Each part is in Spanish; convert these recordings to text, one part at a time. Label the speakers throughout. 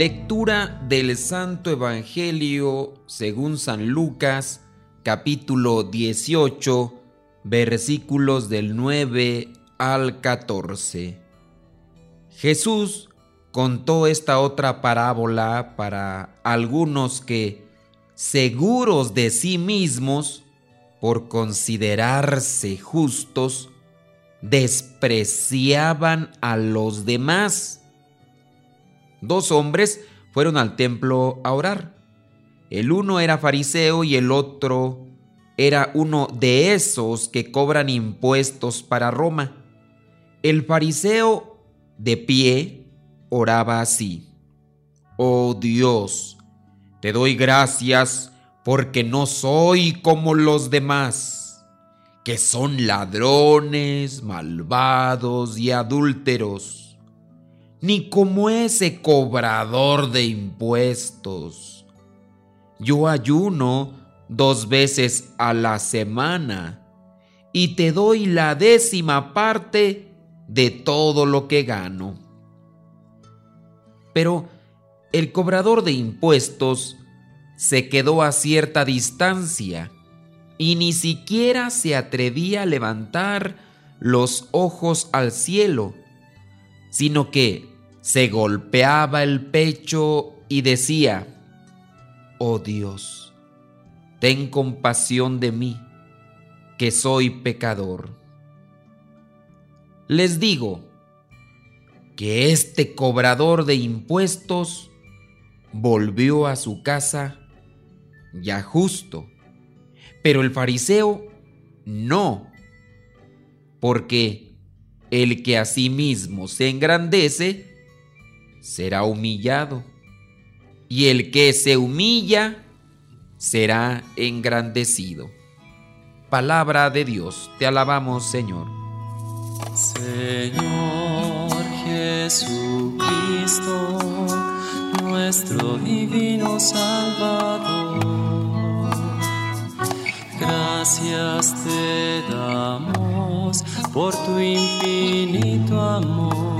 Speaker 1: Lectura del Santo Evangelio según San Lucas, capítulo 18, versículos del 9 al 14. Jesús contó esta otra parábola para algunos que, seguros de sí mismos, por considerarse justos, despreciaban a los demás Dos hombres fueron al templo a orar. El uno era fariseo y el otro era uno de esos que cobran impuestos para Roma. El fariseo, de pie, oraba así. Oh Dios, te doy gracias porque no soy como los demás, que son ladrones, malvados y adúlteros ni como ese cobrador de impuestos. Yo ayuno dos veces a la semana y te doy la décima parte de todo lo que gano. Pero el cobrador de impuestos se quedó a cierta distancia y ni siquiera se atrevía a levantar los ojos al cielo, sino que se golpeaba el pecho y decía, Oh Dios, ten compasión de mí, que soy pecador. Les digo que este cobrador de impuestos volvió a su casa ya justo, pero el fariseo no, porque el que a sí mismo se engrandece, será humillado, y el que se humilla será engrandecido. Palabra de Dios, te alabamos Señor.
Speaker 2: Señor Jesucristo, nuestro divino Salvador, gracias te damos por tu infinito amor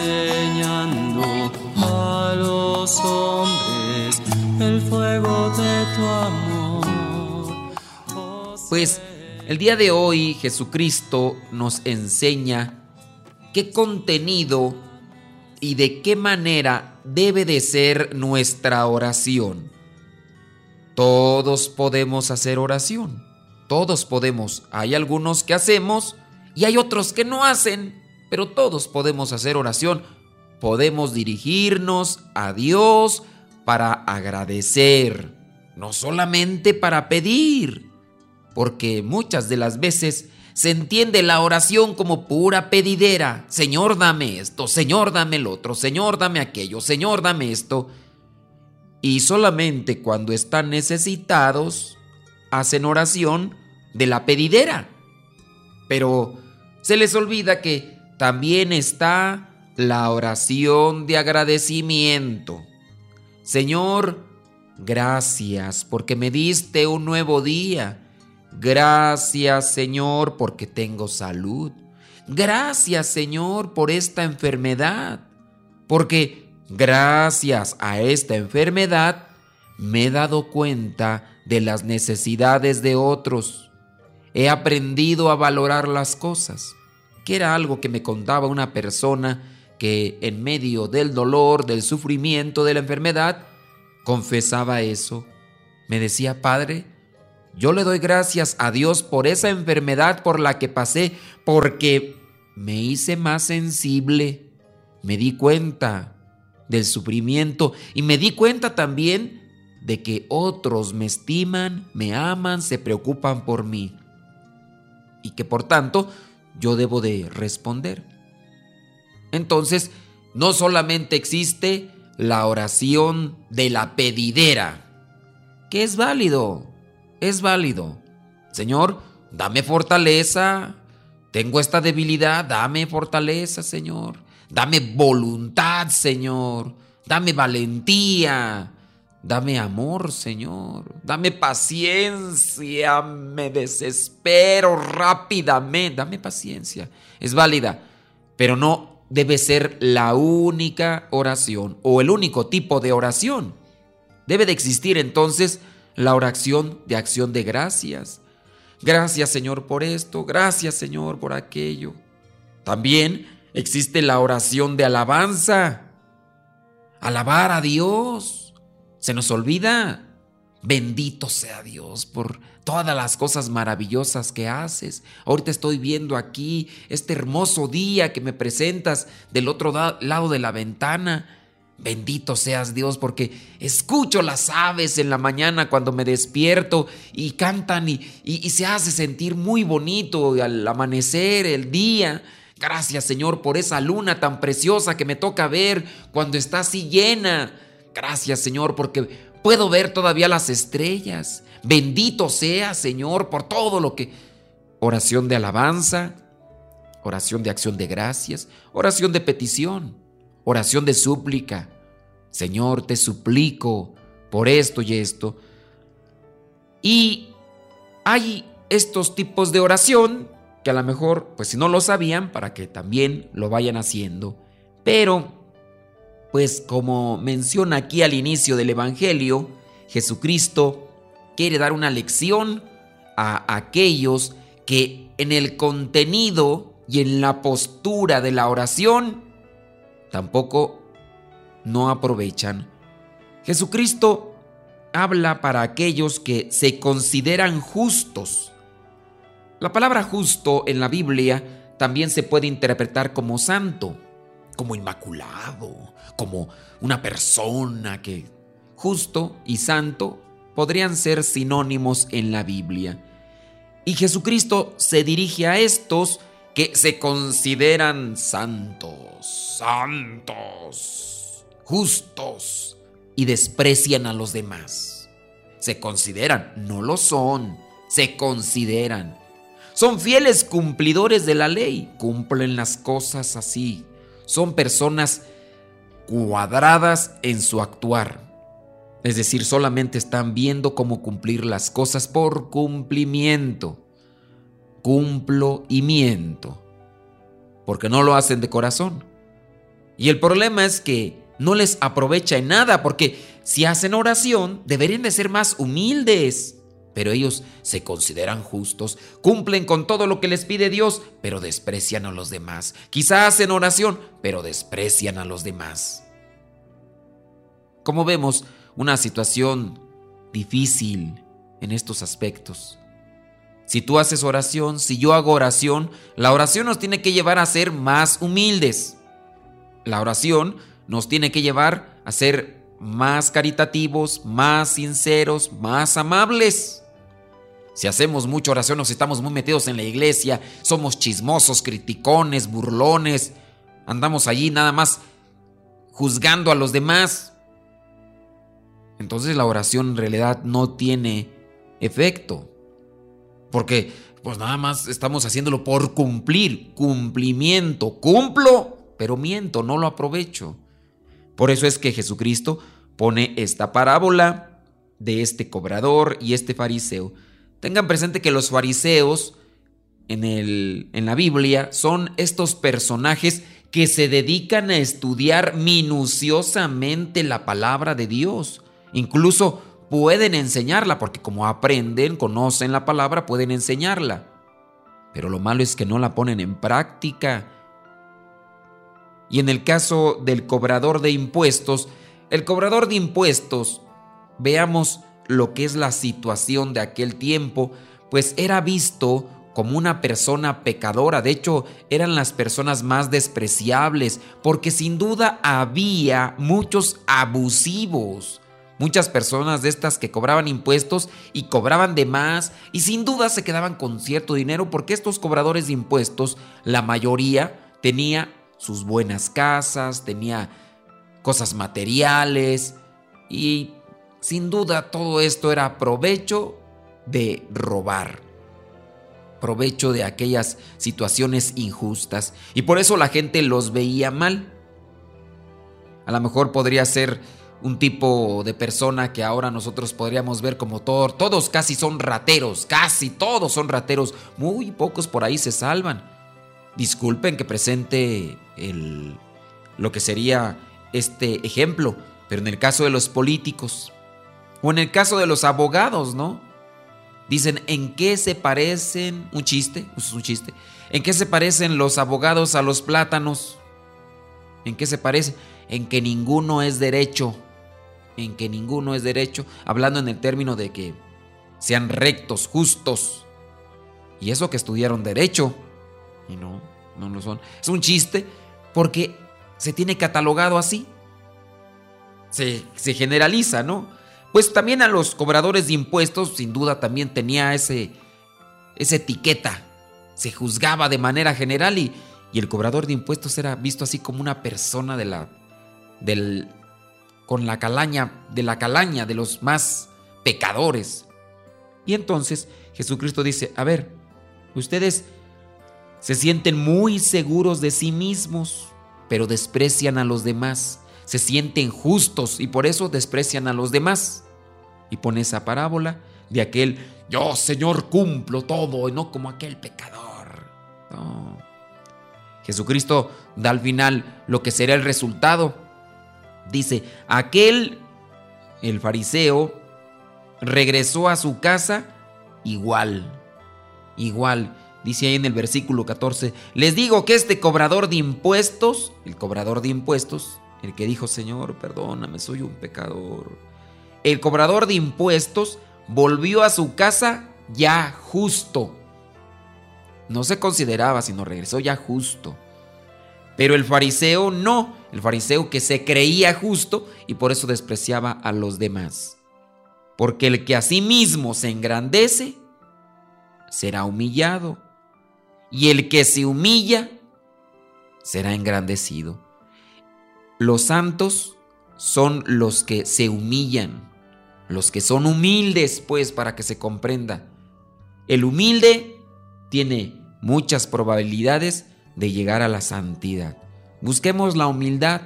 Speaker 2: enseñando a los hombres el fuego de tu amor.
Speaker 1: pues el día de hoy Jesucristo nos enseña qué contenido y de qué manera debe de ser nuestra oración. Todos podemos hacer oración, todos podemos. Hay algunos que hacemos y hay otros que no hacen pero todos podemos hacer oración, podemos dirigirnos a Dios para agradecer, no solamente para pedir, porque muchas de las veces se entiende la oración como pura pedidera. Señor, dame esto, Señor, dame el otro, Señor, dame aquello, Señor, dame esto. Y solamente cuando están necesitados, hacen oración de la pedidera. Pero se les olvida que también está la oración de agradecimiento. Señor, gracias porque me diste un nuevo día. Gracias, Señor, porque tengo salud. Gracias, Señor, por esta enfermedad. Porque gracias a esta enfermedad me he dado cuenta de las necesidades de otros. He aprendido a valorar las cosas era algo que me contaba una persona que en medio del dolor, del sufrimiento, de la enfermedad, confesaba eso. Me decía, Padre, yo le doy gracias a Dios por esa enfermedad por la que pasé, porque me hice más sensible. Me di cuenta del sufrimiento y me di cuenta también de que otros me estiman, me aman, se preocupan por mí y que por tanto yo debo de responder. Entonces, no solamente existe la oración de la pedidera, que es válido, es válido. Señor, dame fortaleza, tengo esta debilidad, dame fortaleza, Señor. Dame voluntad, Señor. Dame valentía. Dame amor, Señor. Dame paciencia. Me desespero rápidamente. Dame paciencia. Es válida, pero no debe ser la única oración o el único tipo de oración. Debe de existir entonces la oración de acción de gracias. Gracias Señor por esto, gracias Señor por aquello. También existe la oración de alabanza. Alabar a Dios. Se nos olvida. Bendito sea Dios por todas las cosas maravillosas que haces. Ahorita estoy viendo aquí este hermoso día que me presentas del otro lado de la ventana. Bendito seas Dios porque escucho las aves en la mañana cuando me despierto y cantan y, y, se hace sentir muy bonito al amanecer, el día. Gracias Señor por esa luna tan preciosa que me toca ver cuando está así llena. Gracias Señor porque puedo ver todavía las estrellas. Bendito sea Señor por todo lo que... Oración de alabanza, oración de acción de gracias, oración de petición oración de súplica. Señor, te suplico por esto y esto. Y hay estos tipos de oración que a lo mejor, pues si no lo sabían, para que también lo vayan haciendo. Pero, pues como menciona aquí al inicio del Evangelio, Jesucristo quiere dar una lección a aquellos que en el contenido y en la postura de la oración tampoco no aprovechan. Jesucristo habla para aquellos que se consideran justos. La palabra justo en la Biblia también se puede interpretar como santo, como inmaculado, como una persona que justo y santo podrían ser sinónimos en la Biblia. Y Jesucristo se dirige a estos que se consideran santos, santos, justos y desprecian a los demás. Se consideran, no lo son, se consideran. Son fieles cumplidores de la ley, cumplen las cosas así. Son personas cuadradas en su actuar. Es decir, solamente están viendo cómo cumplir las cosas por cumplimiento cumplo y miento, porque no lo hacen de corazón. Y el problema es que no les aprovecha en nada, porque si hacen oración deberían de ser más humildes. Pero ellos se consideran justos, cumplen con todo lo que les pide Dios, pero desprecian a los demás. Quizá hacen oración, pero desprecian a los demás. Como vemos, una situación difícil en estos aspectos. Si tú haces oración, si yo hago oración, la oración nos tiene que llevar a ser más humildes. La oración nos tiene que llevar a ser más caritativos, más sinceros, más amables. Si hacemos mucha oración, nos estamos muy metidos en la iglesia, somos chismosos, criticones, burlones, andamos allí nada más juzgando a los demás. Entonces la oración en realidad no tiene efecto. Porque pues nada más estamos haciéndolo por cumplir, cumplimiento. Cumplo, pero miento, no lo aprovecho. Por eso es que Jesucristo pone esta parábola de este cobrador y este fariseo. Tengan presente que los fariseos en, el, en la Biblia son estos personajes que se dedican a estudiar minuciosamente la palabra de Dios. Incluso pueden enseñarla, porque como aprenden, conocen la palabra, pueden enseñarla. Pero lo malo es que no la ponen en práctica. Y en el caso del cobrador de impuestos, el cobrador de impuestos, veamos lo que es la situación de aquel tiempo, pues era visto como una persona pecadora. De hecho, eran las personas más despreciables, porque sin duda había muchos abusivos. Muchas personas de estas que cobraban impuestos y cobraban de más y sin duda se quedaban con cierto dinero porque estos cobradores de impuestos, la mayoría tenía sus buenas casas, tenía cosas materiales y sin duda todo esto era provecho de robar provecho de aquellas situaciones injustas y por eso la gente los veía mal. A lo mejor podría ser un tipo de persona que ahora nosotros podríamos ver como todo, todos casi son rateros, casi todos son rateros, muy pocos por ahí se salvan. Disculpen que presente el, lo que sería este ejemplo, pero en el caso de los políticos o en el caso de los abogados, ¿no? Dicen, ¿en qué se parecen? Un chiste, es un chiste. ¿En qué se parecen los abogados a los plátanos? ¿En qué se parecen? En que ninguno es derecho. En que ninguno es derecho. Hablando en el término de que sean rectos, justos. Y eso que estudiaron derecho. Y no, no lo son. Es un chiste porque se tiene catalogado así. Se, se generaliza, ¿no? Pues también a los cobradores de impuestos, sin duda, también tenía ese, esa etiqueta. Se juzgaba de manera general y, y, el cobrador de impuestos era visto así como una persona de la, del, con la calaña, de la calaña de los más pecadores. Y entonces Jesucristo dice, a ver, ustedes se sienten muy seguros de sí mismos, pero desprecian a los demás se sienten justos y por eso desprecian a los demás. Y pone esa parábola de aquel, yo Señor cumplo todo y no como aquel pecador. Jesucristo da al final lo que será el resultado. Dice, aquel, el fariseo, regresó a su casa igual, igual. Dice ahí en el versículo 14, les digo que este cobrador de impuestos, el cobrador de impuestos, el que dijo, Señor, perdóname, soy un pecador. El cobrador de impuestos volvió a su casa ya justo. No se consideraba, sino regresó ya justo. Pero el fariseo no, el fariseo que se creía justo y por eso despreciaba a los demás. Porque el que a sí mismo se engrandece, será humillado. Y el que se humilla, será engrandecido. Los santos son los que se humillan, los que son humildes, pues, para que se comprenda. El humilde tiene muchas probabilidades de llegar a la santidad. Busquemos la humildad,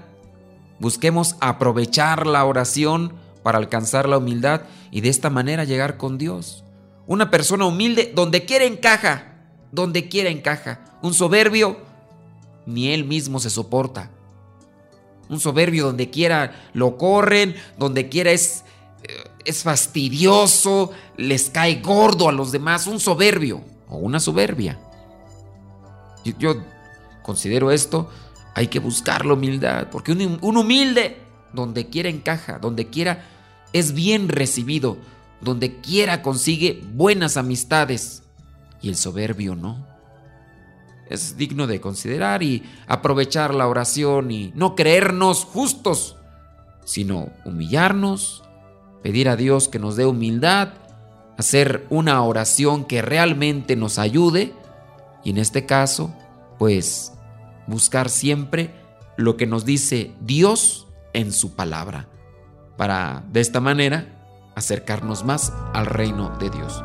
Speaker 1: busquemos aprovechar la oración para alcanzar la humildad y de esta manera llegar con Dios. Una persona humilde donde quiera encaja, donde quiera encaja. Un soberbio ni él mismo se soporta. Un soberbio donde quiera lo corren, donde quiera es, eh, es fastidioso, les cae gordo a los demás. Un soberbio o una soberbia. Yo, considero esto, hay que buscar la humildad, porque un, un humilde donde quiera encaja, donde quiera es bien recibido, donde quiera consigue buenas amistades y el soberbio no es digno de considerar y aprovechar la oración y no creernos justos, sino humillarnos, pedir a Dios que nos dé humildad, hacer una oración que realmente nos ayude y en este caso, pues buscar siempre lo que nos dice Dios en su palabra, para de esta manera acercarnos más al reino de Dios.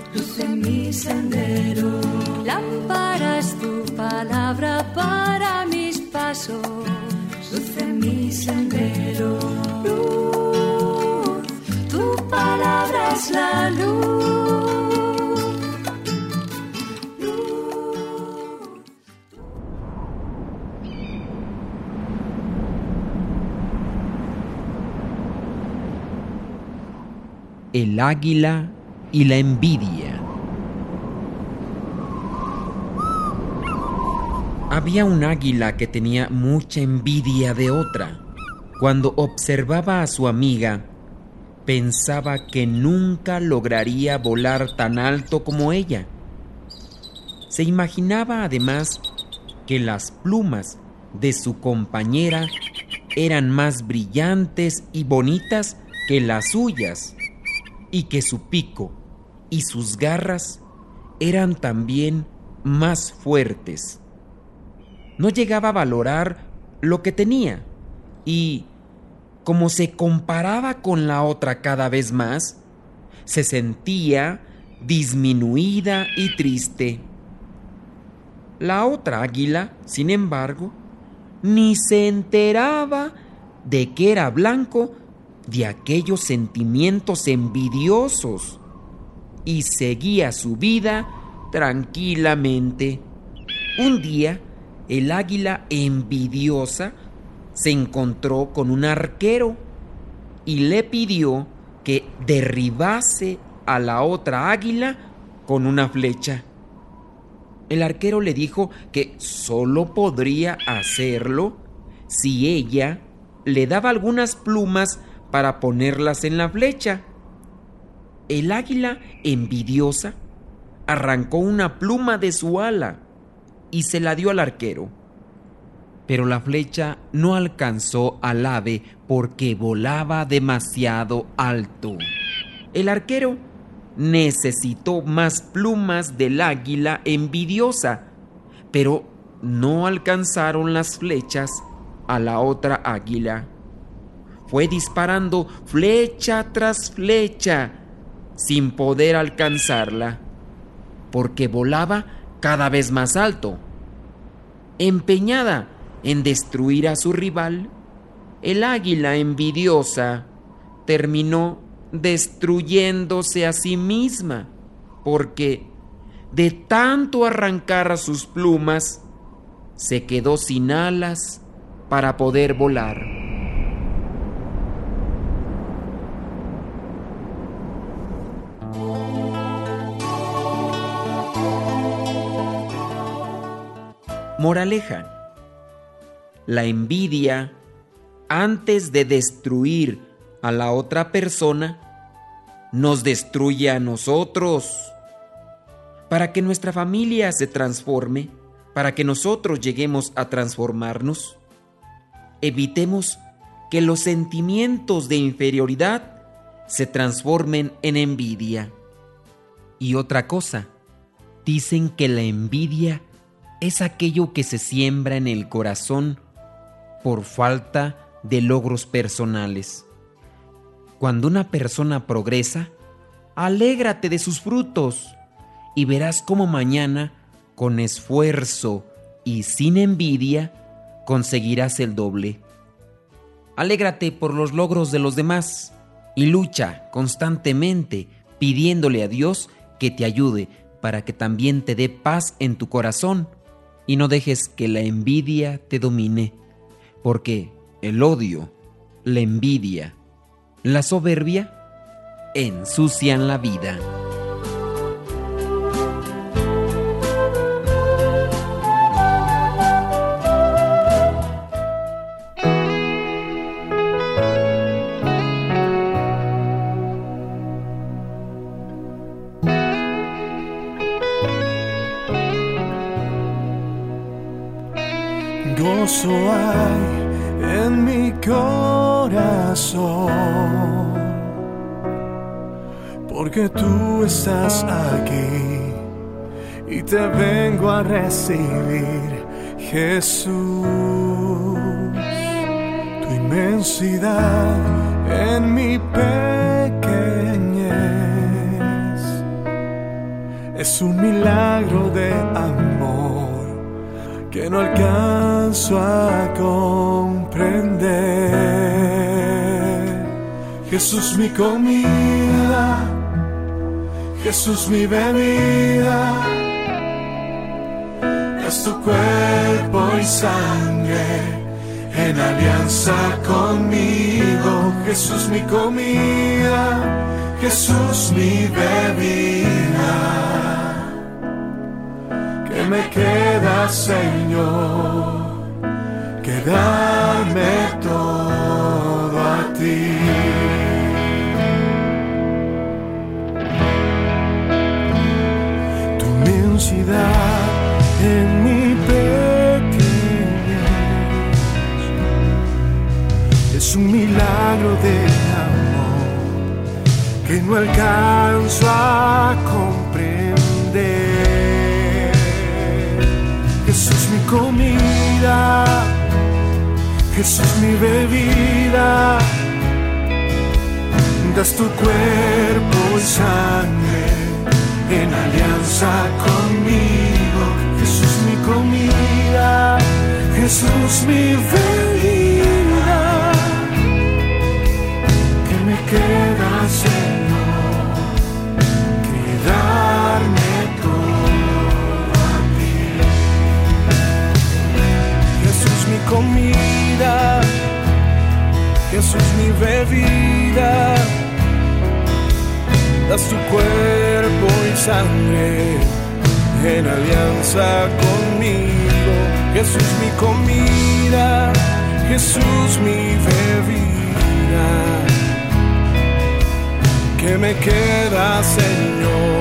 Speaker 3: luz en mi sendero. Lámpara tu palabra para mis pasos en mi sendero. Luz, tu palabra es la luz. Luz.
Speaker 1: El águila y la envidia. Había un águila que tenía mucha envidia de otra. Cuando observaba a su amiga, pensaba que nunca lograría volar tan alto como ella. Se imaginaba además que las plumas de su compañera eran más brillantes y bonitas que las suyas y que su pico y sus garras eran también más fuertes. No llegaba a valorar lo que tenía y, como se comparaba con la otra cada vez más, se sentía disminuida y triste. La otra águila, sin embargo, ni se enteraba de que era blanco de aquellos sentimientos envidiosos y seguía su vida tranquilamente. Un día, el águila envidiosa se encontró con un arquero y le pidió que derribase a la otra águila con una flecha. El arquero le dijo que solo podría hacerlo si ella le daba algunas plumas para ponerlas en la flecha. El águila, envidiosa, arrancó una pluma de su ala y se la dio al arquero. Pero la flecha no alcanzó al ave porque volaba demasiado alto. El arquero necesitó más plumas del águila envidiosa, pero no alcanzaron las flechas a la otra águila. Fue disparando flecha tras flecha sin poder alcanzarla, porque volaba cada vez más alto. Empeñada en destruir a su rival, el águila envidiosa terminó destruyéndose a sí misma, porque de tanto arrancar a sus plumas, se quedó sin alas para poder volar. Moraleja. La envidia, antes de destruir a la otra persona, nos destruye a nosotros. Para que nuestra familia se transforme, para que nosotros lleguemos a transformarnos, evitemos que los sentimientos de inferioridad se transformen en envidia. Y otra cosa, dicen que la envidia es aquello que se siembra en el corazón por falta de logros personales. Cuando una persona progresa, alégrate de sus frutos y verás cómo mañana, con esfuerzo y sin envidia, conseguirás el doble. Alégrate por los logros de los demás y lucha constantemente pidiéndole a Dios que te ayude para que también te dé paz en tu corazón y no dejes que la envidia te domine, porque el odio, la envidia, la soberbia ensucian la vida.
Speaker 4: Gozo hay en mi corazón, porque tú estás aquí y te vengo a recibir, Jesús. Tu inmensidad en mi pequeñez. Es un milagro de amor que no alcanzo a comprender. Jesús mi comida, Jesús mi bebida, es tu cuerpo y sangre en alianza conmigo. Jesús mi comida, Jesús mi bebida. ¿Qué me queda, Señor? Que darme todo a ti. Tu inmensidad en mi pequeñez es un milagro de amor que no alcanzo a comprender. Comida, Jesús mi bebida, das tu cuerpo y sangre en alianza conmigo. Jesús mi comida, Jesús mi bebida. Jesús mi bebida. Das tu cuerpo y sangre en alianza conmigo. Jesús mi comida, Jesús mi bebida. ¿Qué me queda, Señor?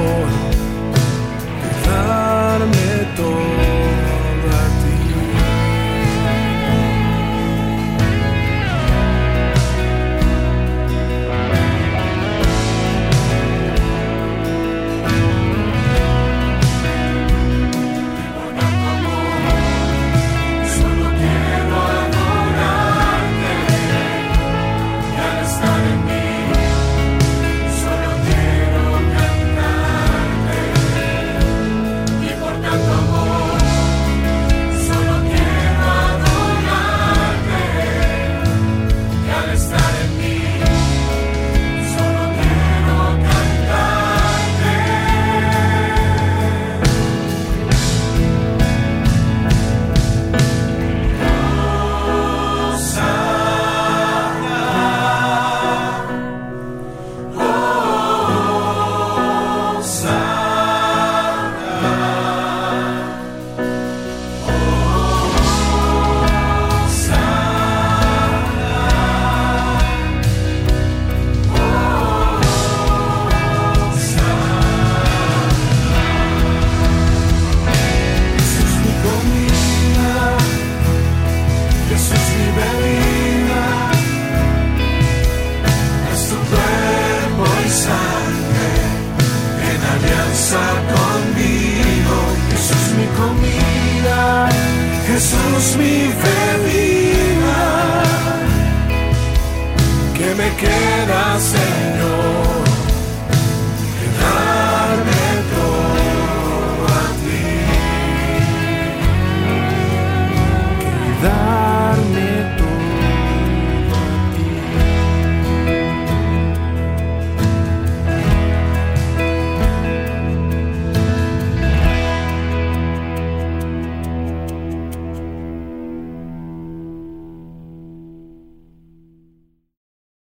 Speaker 4: Jesús mi bebida, ¿qué me queda, Señor?